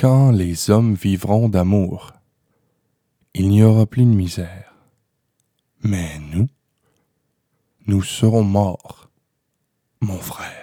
Quand les hommes vivront d'amour, il n'y aura plus de misère. Mais nous, nous serons morts, mon frère.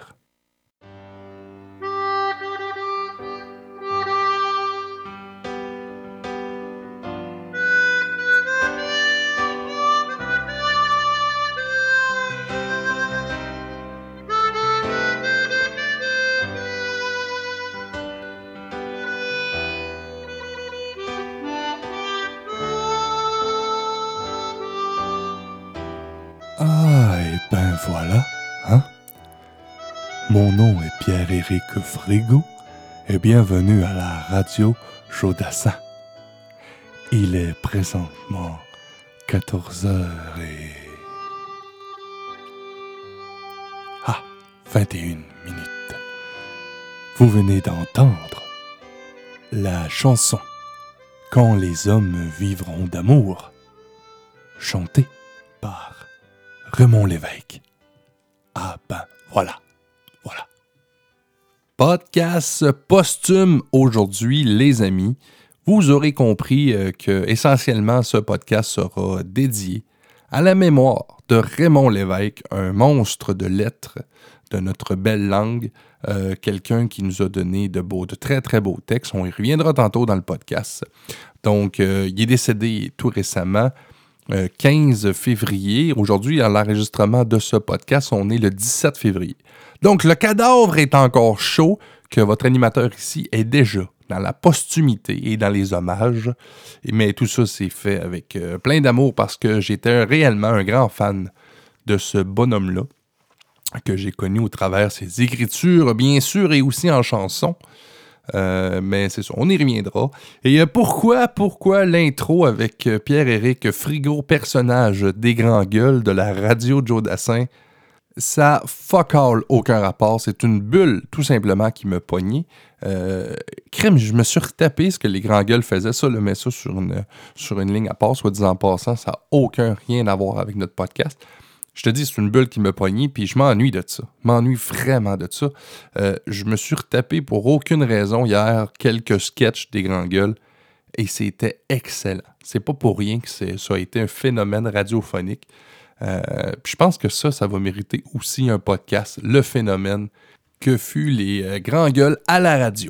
Mon nom est Pierre-Éric Frigo et bienvenue à la radio Jodassin. Il est présentement 14 heures et... Ah, 21 minutes. Vous venez d'entendre la chanson Quand les hommes vivront d'amour, chantée par Raymond Lévesque. Ah ben. Voilà. Podcast posthume aujourd'hui, les amis. Vous aurez compris euh, que essentiellement ce podcast sera dédié à la mémoire de Raymond Lévesque, un monstre de lettres de notre belle langue, euh, quelqu'un qui nous a donné de très très beaux textes. On y reviendra tantôt dans le podcast. Donc, euh, il est décédé tout récemment. 15 euh, février. Aujourd'hui, à l'enregistrement de ce podcast, on est le 17 février. Donc, le cadavre est encore chaud que votre animateur ici est déjà dans la posthumité et dans les hommages. Mais tout ça, c'est fait avec euh, plein d'amour parce que j'étais réellement un grand fan de ce bonhomme-là que j'ai connu au travers ses écritures, bien sûr, et aussi en chanson. Euh, mais c'est ça, on y reviendra. Et euh, pourquoi, pourquoi l'intro avec euh, Pierre-Éric Frigo, personnage des grands gueules de la radio Joe Dassin? Ça fuck all aucun rapport. C'est une bulle, tout simplement, qui me pognait. crème, je me suis retapé ce que les grands gueules faisaient, ça, le met ça sur une, sur une ligne à part, soit disant en passant, ça n'a aucun rien à voir avec notre podcast. Je te dis, c'est une bulle qui me pognait, puis je m'ennuie de ça. M'ennuie vraiment de ça. Euh, je me suis retapé pour aucune raison hier quelques sketchs des grands gueules et c'était excellent. C'est pas pour rien que ça a été un phénomène radiophonique. Euh, je pense que ça, ça va mériter aussi un podcast, le phénomène que fut les euh, grands gueules à la radio.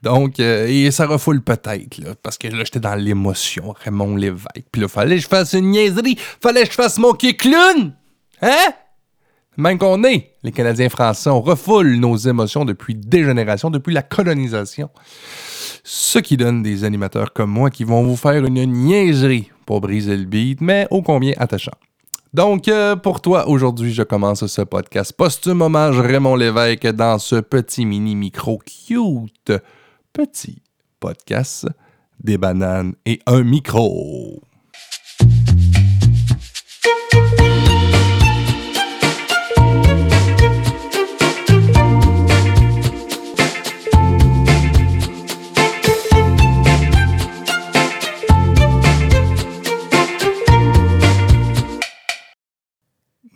Donc, et ça refoule peut-être, parce que là, j'étais dans l'émotion, Raymond Lévesque. Puis là, fallait que je fasse une niaiserie, fallait que je fasse mon clown. Hein? Même qu'on est, les Canadiens français, on refoule nos émotions depuis des générations, depuis la colonisation. Ce qui donne des animateurs comme moi qui vont vous faire une niaiserie pour briser le beat, mais ô combien attachant. Donc, euh, pour toi, aujourd'hui, je commence ce podcast posthume hommage Raymond Lévesque dans ce petit mini micro cute. Petit podcast, des bananes et un micro.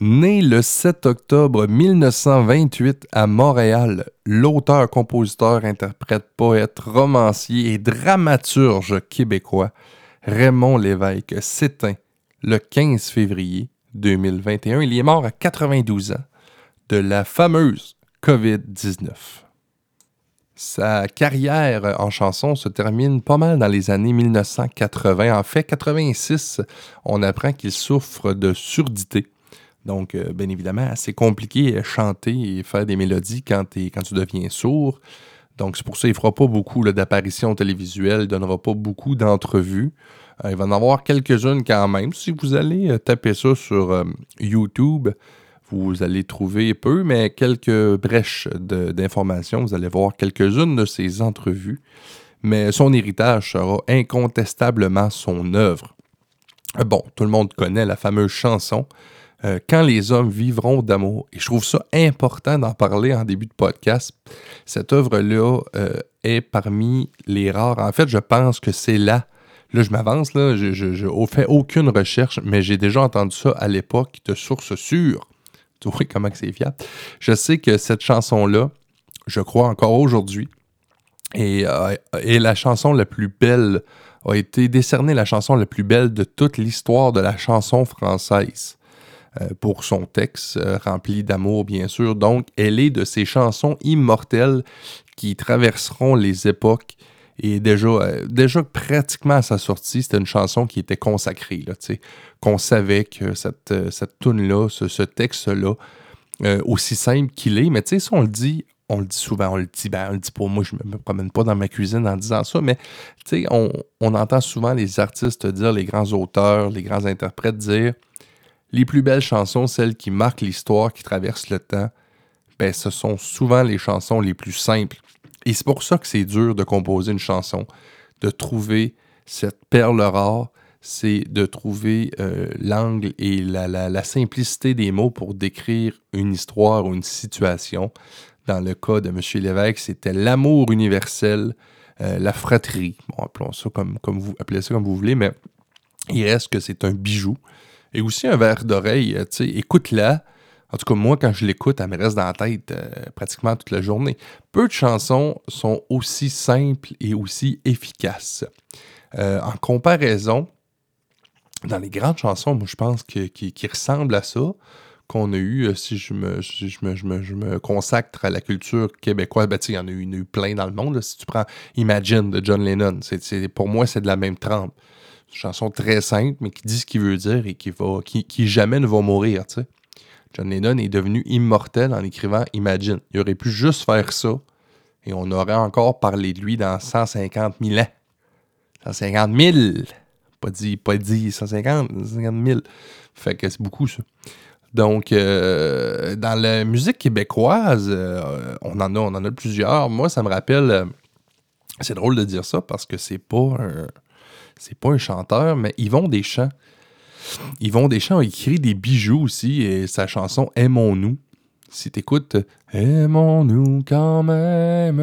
Né le 7 octobre 1928 à Montréal, l'auteur, compositeur, interprète, poète, romancier et dramaturge québécois Raymond Lévesque s'éteint le 15 février 2021. Il est mort à 92 ans de la fameuse COVID-19. Sa carrière en chanson se termine pas mal dans les années 1980. En fait, 86, on apprend qu'il souffre de surdité donc, euh, bien évidemment, assez compliqué à chanter et faire des mélodies quand, tu deviens sourd. Donc, c'est pour ça qu'il ne fera pas beaucoup d'apparitions télévisuelles, il ne donnera pas beaucoup d'entrevues. Euh, il va en avoir quelques-unes quand même. Si vous allez euh, taper ça sur YouTube, vous allez trouver peu, mais quelques brèches d'informations. Vous allez voir quelques-unes de ces entrevues. Mais son héritage sera incontestablement son œuvre. Bon, tout le monde connaît la fameuse chanson euh, quand les hommes vivront d'amour. Et je trouve ça important d'en parler en début de podcast. Cette œuvre-là euh, est parmi les rares. En fait, je pense que c'est là. Là, je m'avance, là, je ne fais aucune recherche, mais j'ai déjà entendu ça à l'époque de sources sûres. Tu vois comment c'est fiable. Je sais que cette chanson-là, je crois encore aujourd'hui, Et, et la chanson la plus belle a été décernée la chanson la plus belle de toute l'histoire de la chanson française. Euh, pour son texte euh, rempli d'amour, bien sûr. Donc, elle est de ces chansons immortelles qui traverseront les époques. Et déjà, euh, déjà pratiquement à sa sortie, c'était une chanson qui était consacrée, qu'on savait que cette, cette tune-là, ce, texte-là, aussi simple qu'il est, mais tu sais, si on le dit, on le dit souvent, on le dit, ben, on le dit pour moi, je me promène pas dans ma cuisine en disant ça, mais tu sais, on, on entend souvent les artistes dire, les grands auteurs, les grands interprètes dire, les plus belles chansons, celles qui marquent l'histoire, qui traversent le temps, ben, ce sont souvent les chansons les plus simples. Et c'est pour ça que c'est dur de composer une chanson, de trouver cette perle rare, c'est de trouver euh, l'angle et la, simplicité des mots pour décrire une histoire ou une situation. Dans le cas de M. Lévesque, c'était l'amour universel, euh, la fratrie. Bon, appelons ça comme, comme vous appelez ça comme vous voulez, mais il reste que c'est un bijou. Et aussi un verre d'oreille, euh, tu sais, écoute-la. En tout cas, moi, quand je l'écoute, elle me reste dans la tête euh, pratiquement toute la journée. Peu de chansons sont aussi simples et aussi efficaces. Euh, en comparaison, dans les grandes chansons, moi, je pense que, qui, ressemblent à ça, qu'on a eu, si, je me, je, me, je, me, consacre à la culture québécoise, ben, il y en a eu, plein dans le monde. Si tu prends Imagine de John Lennon, pour moi, c'est de la même trempe chanson très simple, mais qui dit ce qu'il veut dire et qui, va, qui, jamais ne va mourir. John Lennon est devenu immortel en écrivant Imagine. Il aurait pu juste faire ça et on aurait encore parlé de lui dans 150 000 ans. 150 000! Pas dit, pas dit 150, 150 000. Fait que c'est beaucoup ça. Donc, euh, dans la musique québécoise, euh, on, en a, on en a plusieurs. Moi, ça me rappelle. Euh, c'est drôle de dire ça parce que c'est pas un c'est pas un chanteur, mais Yvon Deschamps. Yvon Deschamps a écrit des bijoux aussi, et sa chanson Aimons-nous. Si t'écoutes Aimons-nous quand même,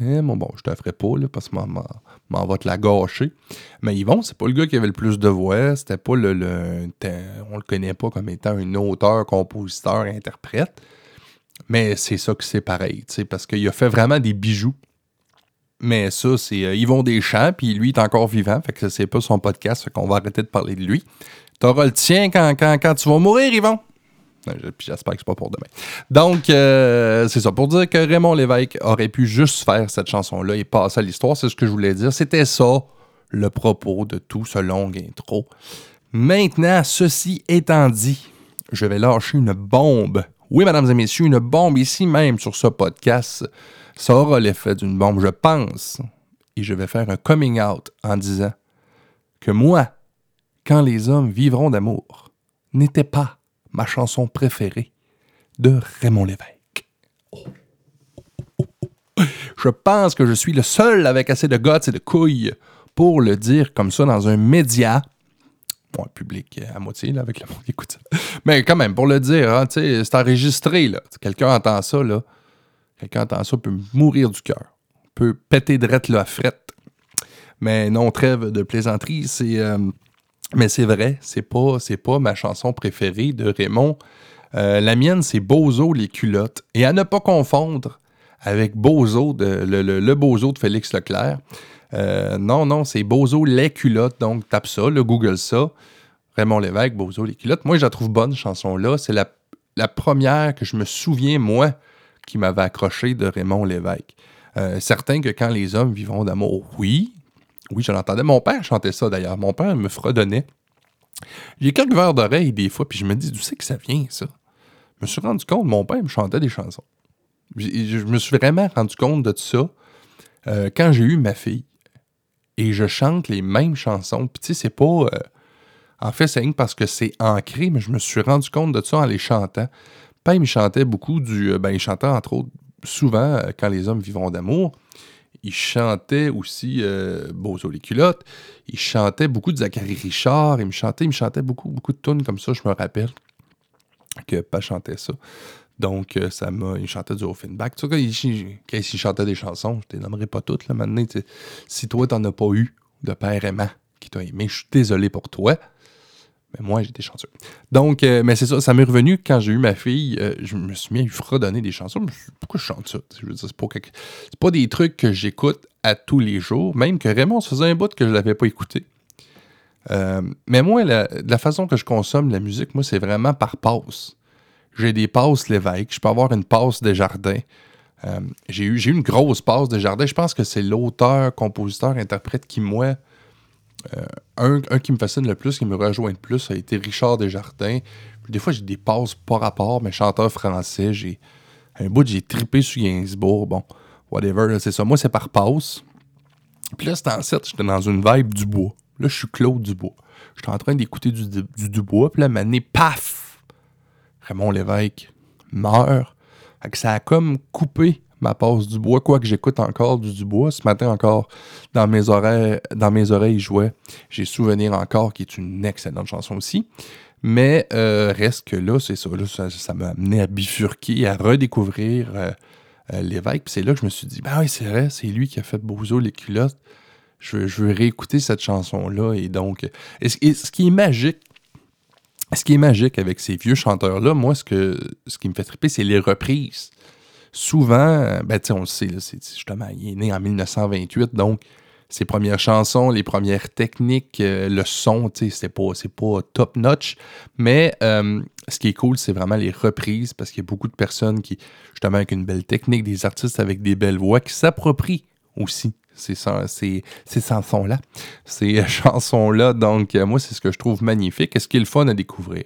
aimons... Bon, je te ferai pas, là, parce que m'en va te la gâcher. Mais Yvon, c'est pas le gars qui avait le plus de voix, c'était pas le, le, On le connaît pas comme étant un auteur, compositeur, interprète. Mais c'est ça que c'est pareil, parce qu'il a fait vraiment des bijoux mais ça, c'est euh, Yvon Deschamps, puis lui, est encore vivant, fait que c'est pas son podcast, fait qu'on va arrêter de parler de lui. T'auras le tien quand, quand, tu vas mourir, Yvon. Puis j'espère que c'est pas pour demain. Donc, euh, c'est ça. Pour dire que Raymond Lévesque aurait pu juste faire cette chanson-là et passer à l'histoire, c'est ce que je voulais dire. C'était ça, le propos de tout ce long intro. Maintenant, ceci étant dit, je vais lâcher une bombe. Oui, mesdames et messieurs, une bombe ici même sur ce podcast ça aura l'effet d'une bombe, je pense. Et je vais faire un coming out en disant que moi, quand les hommes vivront d'amour, n'était pas ma chanson préférée de Raymond Lévesque. Je pense que je suis le seul avec assez de guts et de couilles pour le dire comme ça dans un média. Bon, le public à moitié, avec le monde qui écoute. Mais quand même, pour le dire, hein, c'est enregistré, là. Quelqu'un entend ça, là. Quelqu'un entend ça peut mourir du cœur. Peut péter de la frette. Mais non, trêve de plaisanterie, c'est. Euh, mais c'est vrai, c'est pas, pas ma chanson préférée de Raymond. Euh, la mienne, c'est Bozo les culottes. Et à ne pas confondre avec Bozo, de, le, Bozo de Félix Leclerc. Euh, non, non, c'est Bozo les culottes. Donc, tape ça, le Google ça. Raymond Lévesque, Bozo les culottes. Moi, je la trouve bonne, chanson-là. C'est la, la première que je me souviens, moi, qui m'avait accroché de Raymond Lévesque. Euh, certain que quand les hommes vivront d'amour, oui, oui, je l'entendais. Mon père chantait ça d'ailleurs. Mon père me fredonnait. J'ai quelques verres d'oreille des fois, puis je me dis, d'où c'est que ça vient, ça? Je me suis rendu compte, mon père me chantait des chansons. Je, me suis vraiment rendu compte de ça euh, quand j'ai eu ma fille. Et je chante les mêmes chansons. Puis tu sais, c'est pas. Euh, en fait, c'est parce que c'est ancré, mais je me suis rendu compte de ça en les chantant. Pam, il chantait beaucoup du. Euh, ben, il chantait entre autres souvent euh, Quand les hommes vivront d'amour. Il chantait aussi euh, Bozo les culottes. Il chantait beaucoup de Zachary Richard. Il me chantait, il me chantait beaucoup, beaucoup de tunes comme ça, je me rappelle. Que pas chantait ça. Donc, ça m'a. Il chantait du Offenbach. Tu sais, quand il chantait des chansons, je ne nommerai pas toutes, là, maintenant. Si toi, t'en as pas eu de père aimant qui t'a aimé, je suis désolé pour toi. Mais moi, j'étais chanceux. Donc, euh, mais c'est ça, ça m'est revenu quand j'ai eu ma fille. Euh, je me suis mis à fredonner des chansons. Pourquoi je chante ça? Je veux dire, c'est pas, des trucs que j'écoute à tous les jours. Même que Raymond se faisait un bout que je l'avais pas écouté. Euh, mais moi, la, la, façon que je consomme la musique, moi, c'est vraiment par passe. J'ai des passes l'évêque. Je peux avoir une passe des jardins. j'ai eu, eu une grosse passe des jardins. Je pense que c'est l'auteur, compositeur, interprète qui, moi, euh, un, qui me fascine le plus, qui me rejoint le plus, a été Richard Desjardins. Des fois, j'ai des passes pas rapport, mais chanteur français, j'ai un bout, j'ai tripé sur Gainsbourg. Bon, whatever, c'est ça. Moi, c'est par passe. Puis là, c'était en 7, j'étais dans une vibe du bois. Là, je suis Claude Dubois. J'étais en train d'écouter du, du Dubois, puis là, mané, paf! Raymond Lévesque meurt. Fait ça a comme coupé ma passe du bois, quoique j'écoute encore du Dubois. Ce matin encore, dans mes oreilles, dans mes oreilles jouait J'ai Souvenir encore, qui est une excellente chanson aussi. Mais euh, reste que là, c'est ça, ça, m'a amené à bifurquer, à redécouvrir euh, euh, l'évêque. Puis c'est là que je me suis dit, ben oui, c'est vrai, c'est lui qui a fait Bozo les culottes. Je veux, réécouter cette chanson-là. Et donc, ce qui est magique, ce qui est magique avec ces vieux chanteurs-là, moi, ce, que, ce qui me fait triper, c'est les reprises souvent, ben, on le sait, justement, il est né en 1928, donc ses premières chansons, les premières techniques, euh, le son, c'est pas, pas top-notch. Mais euh, ce qui est cool, c'est vraiment les reprises, parce qu'il y a beaucoup de personnes qui, justement, avec une belle technique, des artistes avec des belles voix, qui s'approprient aussi ces, ces, ces chansons-là. Ces chansons-là, donc, euh, moi, c'est ce que je trouve magnifique. Est-ce qu'il est le fun à découvrir?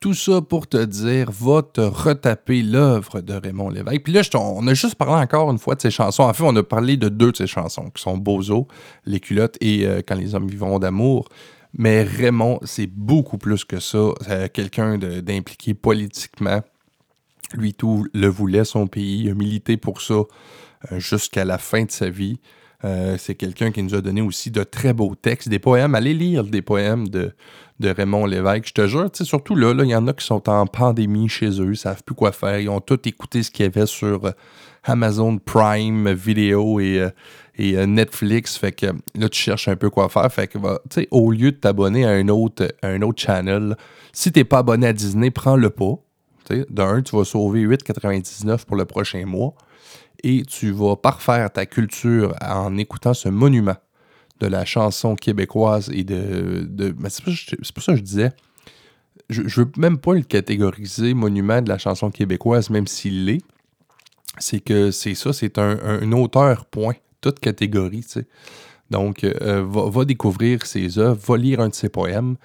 Tout ça pour te dire, va te retaper l'œuvre de Raymond Lévesque. Puis là, on a juste parlé encore une fois de ses chansons. En fait, on a parlé de deux de ses chansons, qui sont Bozo, Les culottes et euh, Quand les hommes vivront d'amour. Mais Raymond, c'est beaucoup plus que ça. quelqu'un d'impliqué politiquement. Lui, tout le voulait, son pays. Il a milité pour ça euh, jusqu'à la fin de sa vie. Euh, c'est quelqu'un qui nous a donné aussi de très beaux textes, des poèmes. Allez lire des poèmes de, Raymond Lévesque. Je te jure, surtout là, il y en a qui sont en pandémie chez eux, ils savent plus quoi faire. Ils ont tout écouté ce qu'il y avait sur euh, Amazon Prime Vidéo et, euh, et Netflix. Fait que là, tu cherches un peu quoi faire. Fait que, au lieu de t'abonner à un autre, un autre channel, si t'es pas abonné à Disney, prends-le pas. D'un, tu vas sauver 8,99 pour le prochain mois et tu vas parfaire ta culture en écoutant ce monument de la chanson québécoise et de. de c'est pour, ça que je disais. Je, ne veux même pas le catégoriser monument de la chanson québécoise, même s'il l'est. C'est que c'est ça, c'est un, auteur, point. Toute catégorie, tu sais. Donc, euh, va, découvrir ses œuvres, va lire un de ses poèmes.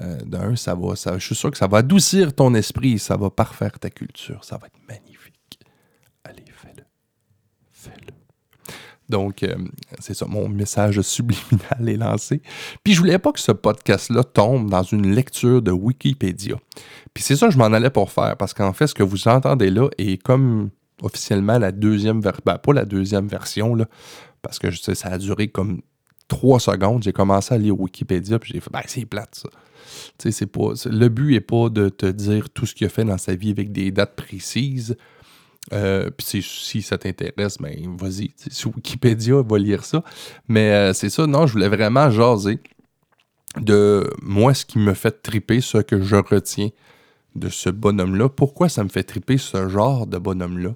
Euh, ça va, je suis sûr que ça va adoucir ton esprit, ça va parfaire ta culture, ça va être magnifique. Donc, euh, c'est ça, mon message subliminal est lancé. Puis, je voulais pas que ce podcast-là tombe dans une lecture de Wikipédia. Puis, c'est ça que je m'en allais pour faire, parce qu'en fait, ce que vous entendez là est comme officiellement la deuxième version, ben, pas la deuxième version, là, parce que je sais, ça a duré comme trois secondes. J'ai commencé à lire Wikipédia, puis j'ai fait, ben, c'est plate, ça. C'est pas, le but n'est pas de te dire tout ce qu'il a fait dans sa vie avec des dates précises. Euh, puis si ça t'intéresse, ben vas-y. Sur Wikipédia, va lire ça. Mais euh, c'est ça, non, je voulais vraiment jaser de moi, ce qui me fait triper, ce que je retiens de ce bonhomme-là. Pourquoi ça me fait triper ce genre de bonhomme-là?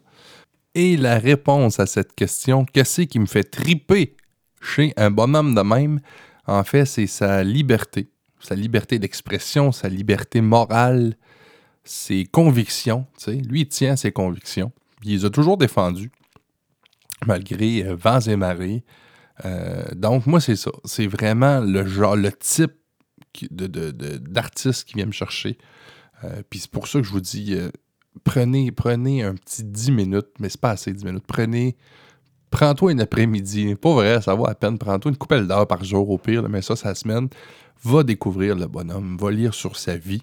Et la réponse à cette question, qu'est-ce qui me fait triper chez un bonhomme de même? En fait, c'est sa liberté. Sa liberté d'expression, sa liberté morale, ses convictions. Lui, il tient à ses convictions. Il les a toujours défendues, malgré euh, vents et marées. Euh, donc, moi, c'est ça. C'est vraiment le genre, le type d'artiste qui vient me chercher. Euh, puis c'est pour ça que je vous dis, prenez, prenez un petit 10 minutes, mais c'est pas assez 10 minutes. Prenez, prends-toi un après-midi. Pas vrai, ça va à peine. Prends-toi une coupelle d'heure par jour au pire, mais ça, ça semaine. Va découvrir le bonhomme, va lire sur sa vie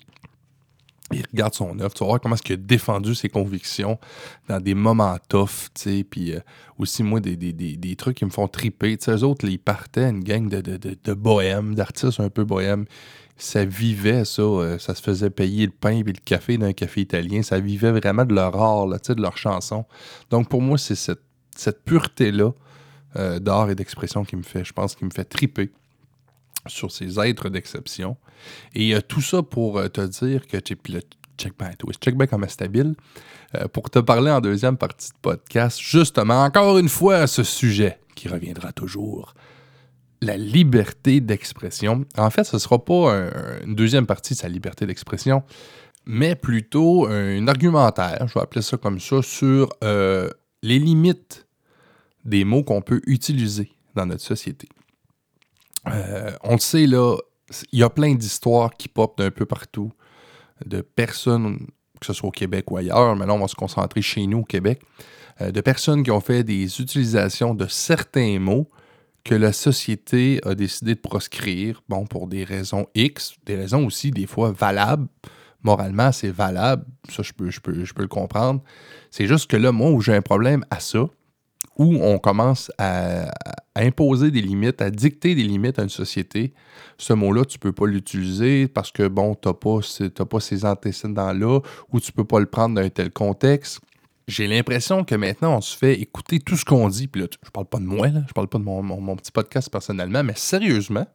il regarde son œuvre, tu vas voir comment est-ce qu'il a défendu ses convictions dans des moments tough, tu sais, puis euh, aussi, moi, des, des, trucs qui me font triper, tu sais, eux autres, ils partaient une gang de, de, de, bohèmes, d'artistes un peu bohèmes, ça vivait, ça, euh, ça se faisait payer le pain et le café d'un café italien, ça vivait vraiment de leur art, tu sais, de leur chanson. Donc, pour moi, c'est cette, cette pureté-là euh, d'art et d'expression qui me fait, je pense, qui me fait triper. Sur ces êtres d'exception. Et tout ça pour te dire que tu check back, check back comme stable, pour te parler en deuxième partie de podcast, justement, encore une fois, à ce sujet qui reviendra toujours la liberté d'expression. En fait, ce ne sera pas une deuxième partie de sa liberté d'expression, mais plutôt un argumentaire, je vais appeler ça comme ça, sur euh, les limites des mots qu'on peut utiliser dans notre société. Euh, on le sait, là, il y a plein d'histoires qui popent d'un peu partout, de personnes, que ce soit au Québec ou ailleurs, mais là, on va se concentrer chez nous au Québec, euh, de personnes qui ont fait des utilisations de certains mots que la société a décidé de proscrire, bon, pour des raisons X, des raisons aussi des fois valables. Moralement, c'est valable, ça je peux, je, peux, je peux le comprendre. C'est juste que là, moi, où j'ai un problème à ça, où on commence à, imposer des limites, à dicter des limites à une société, ce mot-là, tu ne peux pas l'utiliser parce que, bon, tu n'as pas, pas ces antécédents-là, ou tu ne peux pas le prendre dans un tel contexte j'ai l'impression que maintenant, on se fait écouter tout ce qu'on dit. Puis là, je parle pas de moi, là, je parle pas de mon, petit podcast personnellement, mais sérieusement,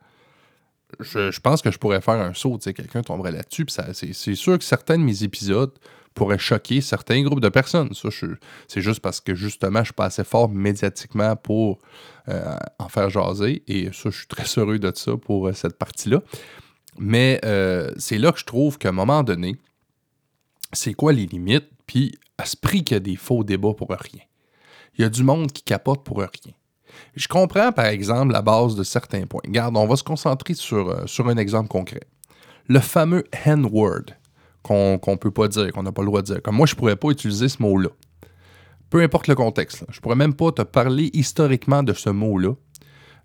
je, pense que je pourrais faire un saut. Quelqu'un tomberait là-dessus. c'est sûr que certains de mes épisodes pourraient choquer certains groupes de personnes. Ça, c'est juste parce que justement, je suis pas assez fort médiatiquement pour euh, en faire jaser. Et ça, je suis très heureux de ça pour euh, cette partie-là. Mais euh, c'est là que je trouve qu'à un moment donné, c'est quoi les limites? Puis à ce prix qu'il y a des faux débats pour rien. Il y a du monde qui capote pour rien. Je comprends, par exemple, la base de certains points. Garde, on va se concentrer sur, sur un exemple concret. Le fameux N-word qu'on ne peut pas dire, qu'on n'a pas le droit de dire. Comme moi, je ne pourrais pas utiliser ce mot-là. Peu importe le contexte. Je ne pourrais même pas te parler historiquement de ce mot-là,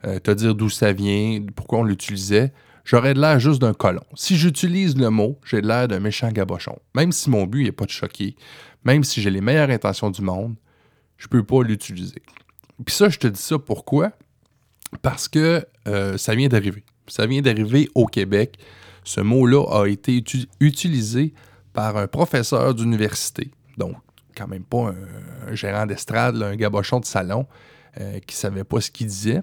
euh, te dire d'où ça vient, pourquoi on l'utilisait j'aurais de l'air juste d'un colon. Si j'utilise le mot, j'ai l'air d'un méchant gabochon. Même si mon but n'est pas de choquer, même si j'ai les meilleures intentions du monde, je peux pas l'utiliser. Puis ça, je te dis ça pourquoi? Parce que euh, ça vient d'arriver. Ça vient d'arriver au Québec. Ce mot-là a été utilisé par un professeur d'université, donc quand même pas un, gérant d'estrade, un gabochon de salon euh, qui savait pas ce qu'il disait.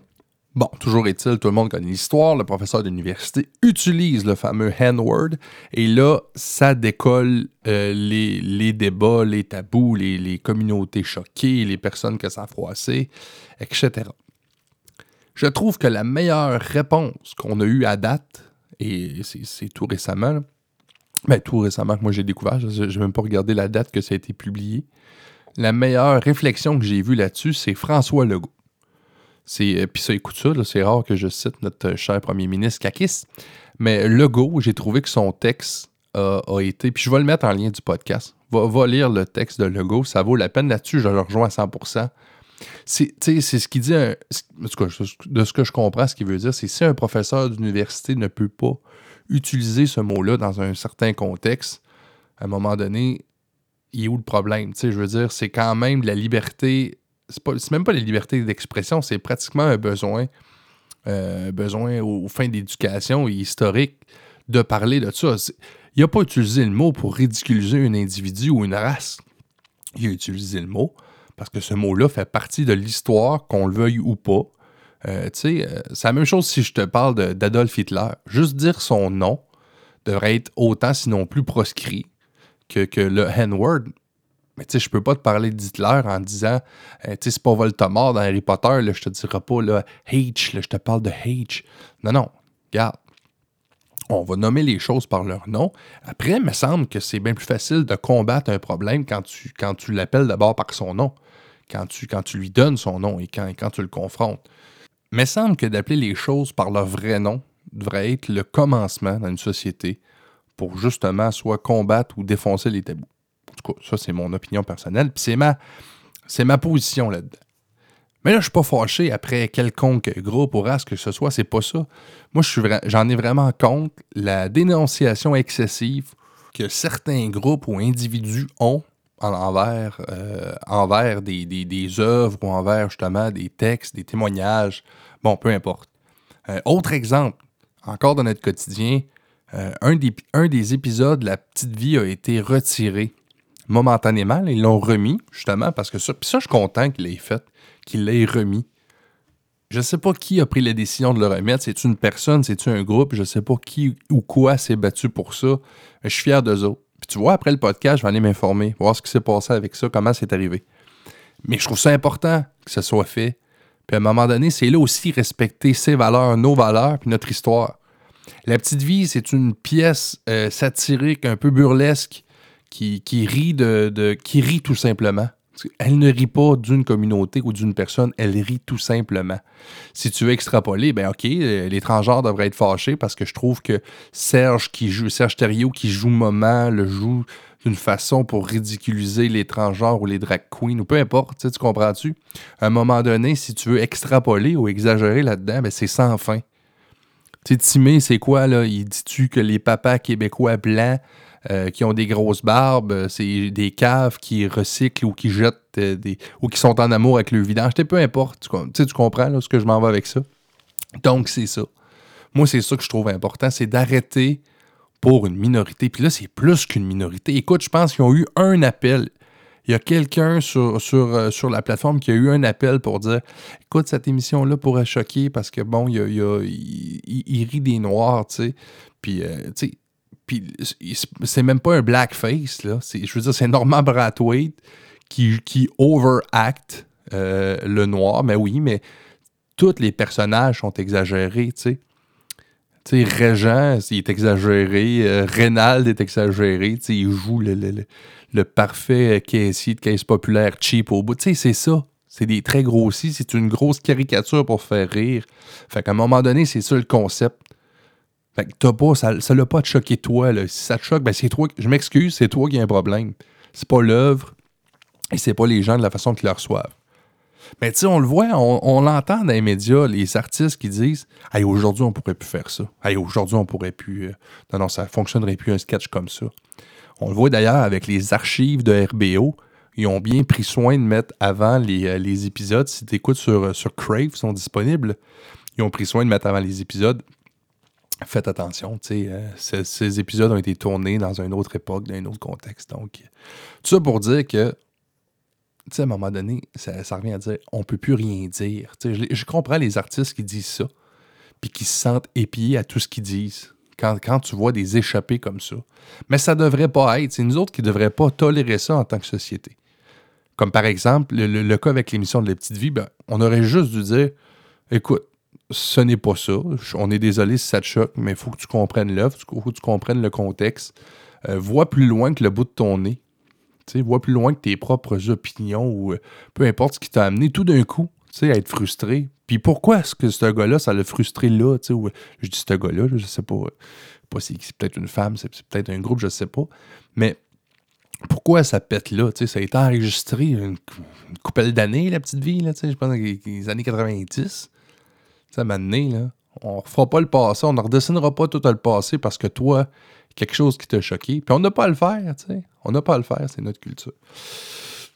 Bon, toujours est-il, tout le monde connaît l'histoire, le professeur d'université utilise le fameux N-word et là, ça décolle euh, les, débats, les tabous, les, communautés choquées, les personnes que ça a etc. Je trouve que la meilleure réponse qu'on a eue à date, et c'est tout récemment, ben, tout récemment que moi j'ai découvert, je n'ai même pas regardé la date que ça a été publié, la meilleure réflexion que j'ai vue là-dessus, c'est François Legault. C'est, euh, puis ça, écoute ça, c'est rare que je cite notre cher premier ministre Kakis. Mais Legault, j'ai trouvé que son texte a, été. Puis je vais le mettre en lien du podcast. Va, lire le texte de Legault, ça vaut la peine là-dessus, je le rejoins à 100%. C'est, ce qu'il dit, de ce que je comprends, ce qu'il veut dire, c'est si un professeur d'université ne peut pas utiliser ce mot-là dans un certain contexte, à un moment donné, il est où le problème? je veux dire, c'est quand même la liberté c'est même pas la liberté d'expression, c'est pratiquement un besoin, euh, besoin aux, fins d'éducation et historique de parler de ça. Il n'a pas utilisé le mot pour ridiculiser un individu ou une race. Il a utilisé le mot parce que ce mot-là fait partie de l'histoire, qu'on le veuille ou pas. Euh, sais, euh, c'est la même chose si je te parle d'Adolf Hitler. Juste dire son nom devrait être autant, sinon plus proscrit que, que le N-word. Mais tu sais, je peux pas te parler d'Hitler en disant, euh, tu sais, c'est pas Voldemort dans Harry Potter, là, je te dirai pas, là, H, je te parle de H. Non, non, regarde. On va nommer les choses par leur nom. Après, il me semble que c'est bien plus facile de combattre un problème quand tu, quand tu l'appelles d'abord par son nom, quand tu, lui donnes son nom et quand, tu le confrontes. Me semble que d'appeler les choses par leur vrai nom devrait être le commencement dans une société pour justement soit combattre ou défoncer les tabous. En tout cas, ça, c'est mon opinion personnelle. Puis c'est ma, position là-dedans. Mais là, je suis pas fâché après quelconque groupe ou race que ce soit, c'est pas ça. Moi, j'en ai vraiment compte la dénonciation excessive que certains groupes ou individus ont envers, euh, envers des, des, œuvres ou envers justement des textes, des témoignages. Bon, peu importe. Euh, autre exemple, encore dans notre quotidien, euh, un, des, un des épisodes La Petite Vie a été retiré momentanément. Ils l'ont remis, justement, parce que ça. Puis ça, je suis content qu'il l'ait fait, qu'il l'ait remis. Je sais pas qui a pris la décision de le remettre. C'est une personne, c'est un groupe? Je sais pas qui ou quoi s'est battu pour ça. Je suis fier d'eux autres. Tu vois, après le podcast, je vais aller m'informer, voir ce qui s'est passé avec ça, comment c'est arrivé. Mais je trouve ça important que ça soit fait. Puis à un moment donné, c'est là aussi respecter ses valeurs, nos valeurs, puis notre histoire. La petite vie, c'est une pièce euh, satirique, un peu burlesque, qui, rit de, qui rit tout simplement. Elle ne rit pas d'une communauté ou d'une personne, elle rit tout simplement. Si tu veux extrapoler, ben ok, euh, l'étranger devrait être fâché parce que je trouve que Serge qui Serge Thériault qui joue moment, le joue d'une façon pour ridiculiser l'étranger ou les drag queens ou peu importe, tu comprends-tu? À un moment donné, si tu veux extrapoler ou exagérer là-dedans, ben c'est sans fin. Tu sais, Timé, c'est quoi, là? Il dit-tu que les papas québécois blancs euh, qui ont des grosses barbes, euh, c'est des caves qui recyclent ou qui jettent euh, des. ou qui sont en amour avec le vidange. peu importe. Tu, tu comprends ce que je m'en vais avec ça. Donc, c'est ça. Moi, c'est ça que je trouve important, c'est d'arrêter pour une minorité. Puis là, c'est plus qu'une minorité. Écoute, je pense qu'ils ont eu un appel. Il y a quelqu'un sur, sur, sur, la plateforme qui a eu un appel pour dire Écoute, cette émission-là pourrait choquer parce que, bon, il, il, rit des noirs, tu sais. Puis, tu sais, puis c'est même pas un blackface, là. Je veux dire, c'est Norman Brathwaite qui, qui overact euh, le noir. Mais oui, mais tous les personnages sont exagérés, tu sais. Tu sais, Régent, il est exagéré. Euh, Reynald est exagéré. Tu sais, il joue le, le, le, parfait caissier de caisse populaire cheap au bout. Tu sais, c'est ça. C'est des traits grossis. C'est une grosse caricature pour faire rire. Fait qu'à un moment donné, c'est ça le concept. Fait que t'as pas, ça ne l'a pas choqué toi. Là. Si ça te choque, ben c'est toi. Je m'excuse, c'est toi qui as un problème. C'est pas l'œuvre et c'est pas les gens de la façon qu'ils la reçoivent. Mais tu sais, on le voit, on, l'entend dans les médias, les artistes qui disent Hey, aujourd'hui, on pourrait plus faire ça. Aujourd'hui, on pourrait plus. Euh, non, non, ça fonctionnerait plus un sketch comme ça. On le voit d'ailleurs avec les archives de RBO. Ils ont bien pris soin de mettre avant les, euh, les épisodes. Si tu écoutes sur, euh, sur Crave, ils sont disponibles. Ils ont pris soin de mettre avant les épisodes faites attention, euh, ces, épisodes ont été tournés dans une autre époque, dans un autre contexte. Donc, tout ça pour dire que, à un moment donné, ça, revient à dire, on peut plus rien dire. Je, je, comprends les artistes qui disent ça, puis qui se sentent épiés à tout ce qu'ils disent. Quand, quand, tu vois des échappées comme ça. Mais ça devrait pas être. C'est nous autres qui ne devraient pas tolérer ça en tant que société. Comme par exemple, le, cas avec l'émission de La Petite Vie, ben, on aurait juste dû dire écoute, ce n'est pas ça. On est désolé si ça te choque, mais il faut que tu comprennes l'œuvre, il faut que tu comprennes le contexte. Euh, vois plus loin que le bout de ton nez. vois plus loin que tes propres opinions ou euh, peu importe ce qui t'a amené tout d'un coup à être frustré. Puis pourquoi est-ce que ce gars-là, ça l'a frustré là? Ou, je dis ce gars-là, je sais pas. pas c'est peut-être une femme, c'est peut-être un groupe, je sais pas. Mais pourquoi ça pète là? ça a été enregistré une, couple d'années, la petite vie, là, je pense, les années 90 ça m'a là. On ne refera pas le passé, on ne redessinera pas tout le passé parce que toi, quelque chose qui t'a choqué. Puis on n'a pas à le faire, tu sais. On n'a pas à le faire, c'est notre culture.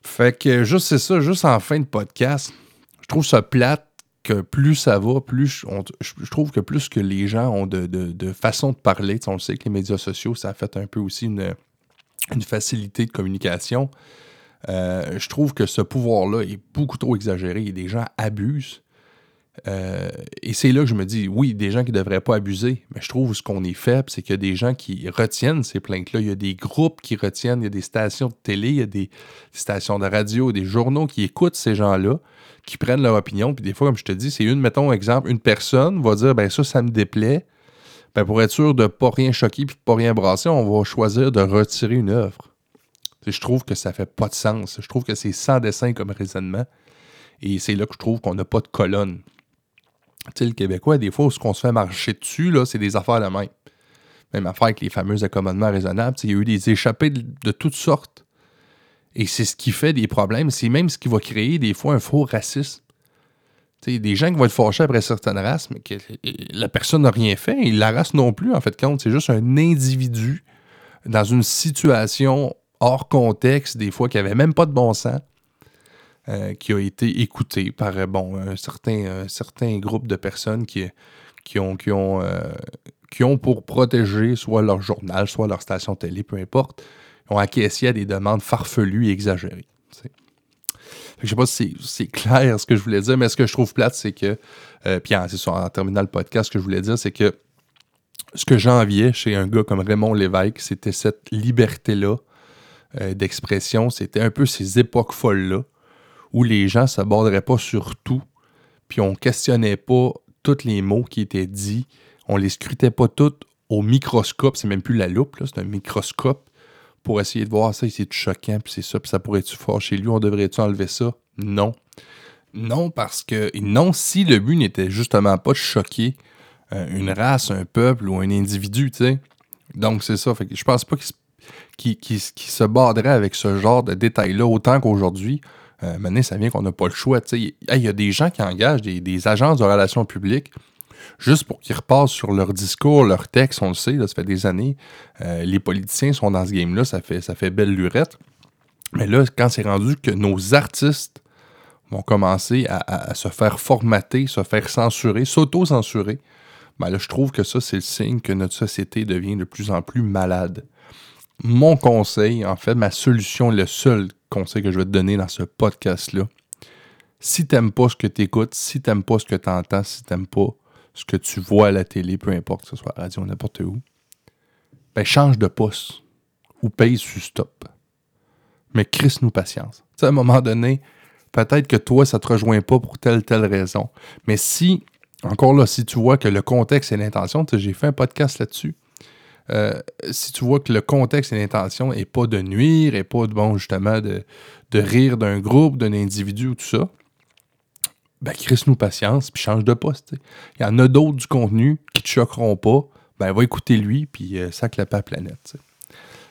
Fait que juste c'est ça, juste en fin de podcast, je trouve ça plate que plus ça va, plus je trouve que plus que les gens ont de, façon de parler, on le sait que les médias sociaux, ça a fait un peu aussi une, une facilité de communication. Euh, je trouve que ce pouvoir-là est beaucoup trop exagéré et des gens abusent. Euh, et c'est là que je me dis, oui, des gens qui ne devraient pas abuser, mais je trouve ce qu'on est faible, c'est qu'il y a des gens qui retiennent ces plaintes-là. Il y a des groupes qui retiennent, il y a des stations de télé, il y a des stations de radio, des journaux qui écoutent ces gens-là, qui prennent leur opinion. Puis des fois, comme je te dis, c'est une, mettons exemple, une personne va dire, ben ça, ça me déplaît. Ben pour être sûr de ne pas rien choquer puis de pas rien brasser, on va choisir de retirer une œuvre. Je trouve que ça fait pas de sens. Je trouve que c'est sans dessin comme raisonnement. Et c'est là que je trouve qu'on n'a pas de colonne. Tu le Québécois, des fois, ce qu'on se fait marcher dessus, là, c'est des affaires de même. Même affaire avec les fameux accommodements raisonnables. Il y a eu des échappées de, toutes sortes. Et c'est ce qui fait des problèmes. C'est même ce qui va créer des fois un faux racisme. sais, des gens qui vont être fâchés après certaines races, mais que la personne n'a rien fait, et la race non plus, en fait, compte. C'est juste un individu dans une situation hors contexte, des fois, qui n'avait même pas de bon sens, euh, qui a été écouté par euh, bon, un, certain, certain groupe de personnes qui, qui, ont, qui, ont, euh, qui ont pour protéger soit leur journal, soit leur station télé, peu importe, ont acquiescé à des demandes farfelues et exagérées. Je sais pas si c'est clair ce que je voulais dire, mais ce que je trouve plate, c'est que, euh, puis ça, en terminant le podcast, ce que je voulais dire, c'est que ce que j'enviais chez un gars comme Raymond Lévesque, c'était cette liberté-là euh, d'expression, c'était un peu ces époques folles-là, où les gens ne s'aborderaient pas sur tout, puis on questionnait pas tous les mots qui étaient dits, on les scrutait pas tous au microscope, c'est même plus la loupe, c'est un microscope, pour essayer de voir ça, c'est choquant, puis c'est ça, puis ça pourrait-tu fort chez lui, on devrait-tu enlever ça? Non. Non, parce que, non, si le but n'était justement pas de choquer euh, une race, un peuple ou un individu, tu sais. Donc, c'est ça. Fait que je pense pas qu'il se borderait avec ce genre de détails-là autant qu'aujourd'hui. Euh, maintenant, ça vient qu'on n'a pas le choix. Il y a des gens qui engagent des, agences de relations publiques juste pour qu'ils repassent sur leur discours, leur texte, on le sait, ça fait des années. Euh, les politiciens sont dans ce game-là, ça fait, ça fait belle lurette. Mais là, quand c'est rendu que nos artistes vont commencer à, se faire formater, se faire censurer, s'auto-censurer, ben là, je trouve que ça, c'est le signe que notre société devient de plus en plus malade. Mon conseil, en fait, ma solution, le seul conseil que je vais te donner dans ce podcast-là, si t'aimes pas ce que tu écoutes, si t'aimes pas ce que tu entends, si t'aimes pas ce que tu vois à la télé, peu importe que ce soit à la radio, n'importe où, ben change de poste ou paye sur stop. Mais crisse-nous patience. à un moment donné, peut-être que toi, ça ne te rejoint pas pour telle telle raison. Mais si, encore là, si tu vois que le contexte et l'intention, j'ai fait un podcast là-dessus. Euh, si tu vois que le contexte et l'intention n'est pas de nuire, et pas de, bon, justement, de, de rire d'un groupe, d'un individu ou tout ça, ben, crisse-nous patience, puis change de poste. Il y en a d'autres du contenu qui te choqueront pas. Ben, va écouter lui, puis euh, clappe la planète.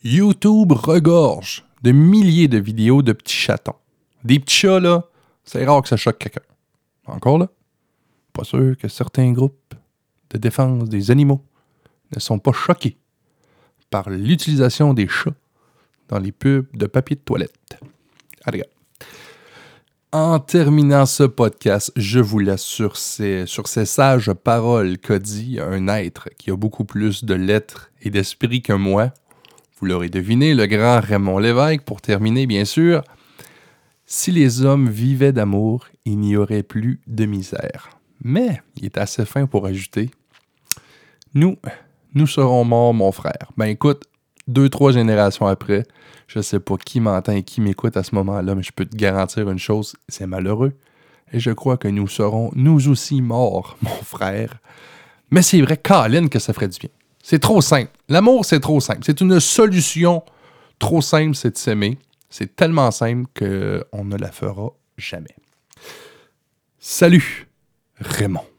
YouTube regorge de milliers de vidéos de petits chatons. Des petits chats, là, c'est rare que ça choque quelqu'un. Encore là, pas sûr que certains groupes de défense des animaux ne sont pas choqués par l'utilisation des chats dans les pubs de papier de toilette. Allez, en terminant ce podcast, je vous laisse sur ces, sur ces sages paroles qu'a dit un être qui a beaucoup plus de lettres et d'esprit que moi. Vous l'aurez deviné, le grand Raymond Lévesque, pour terminer, bien sûr. Si les hommes vivaient d'amour, il n'y aurait plus de misère. Mais il est assez fin pour ajouter Nous, nous serons morts, mon frère. Ben écoute, deux, trois générations après, je sais pas qui m'entend et qui m'écoute à ce moment-là, mais je peux te garantir une chose, c'est malheureux. Et je crois que nous serons nous aussi morts, mon frère. Mais c'est vrai, Colin, que ça ferait du bien. C'est trop simple. L'amour, c'est trop simple. C'est une solution trop simple, c'est de s'aimer. C'est tellement simple qu'on ne la fera jamais. Salut, Raymond.